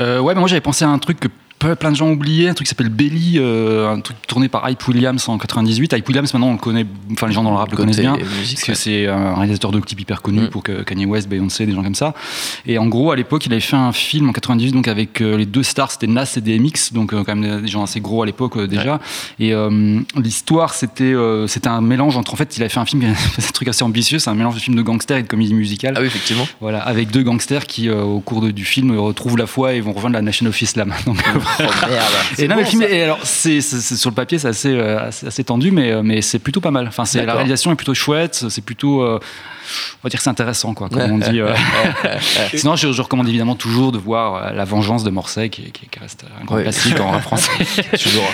Euh, ouais, mais moi j'avais pensé à un truc que plein de gens oublié, un truc qui s'appelle Belly, euh, un truc tourné par Hype Williams en 98. Hype Williams, maintenant, on le connaît, enfin, les gens dans le rap le connaissent bien, parce que c'est un réalisateur de clips hyper connu mm. pour que Kanye West, Beyoncé, des gens comme ça. Et en gros, à l'époque, il avait fait un film en 98, donc avec euh, les deux stars, c'était Nas et DMX, donc euh, quand même des gens assez gros à l'époque déjà. Et l'histoire, c'était c'était un mélange entre, en fait, il avait fait un film, un truc assez ambitieux, c'est un mélange de film de gangsters et de comédie musicale. Ah oui, effectivement. Voilà, avec deux gangsters qui, au cours du film, retrouvent la foi et vont rejoindre la Nation of Islam. Donc, oh, merde et non, le film, et alors, c'est, sur le papier, c'est assez, euh, assez, tendu, mais, euh, mais c'est plutôt pas mal. Enfin, c'est, la réalisation est plutôt chouette, c'est plutôt. Euh, on va dire que c'est intéressant, quoi, comme on dit. Sinon, je, recommande évidemment toujours de voir La Vengeance de Morsay, qui, qui, reste un grand classique en français. toujours.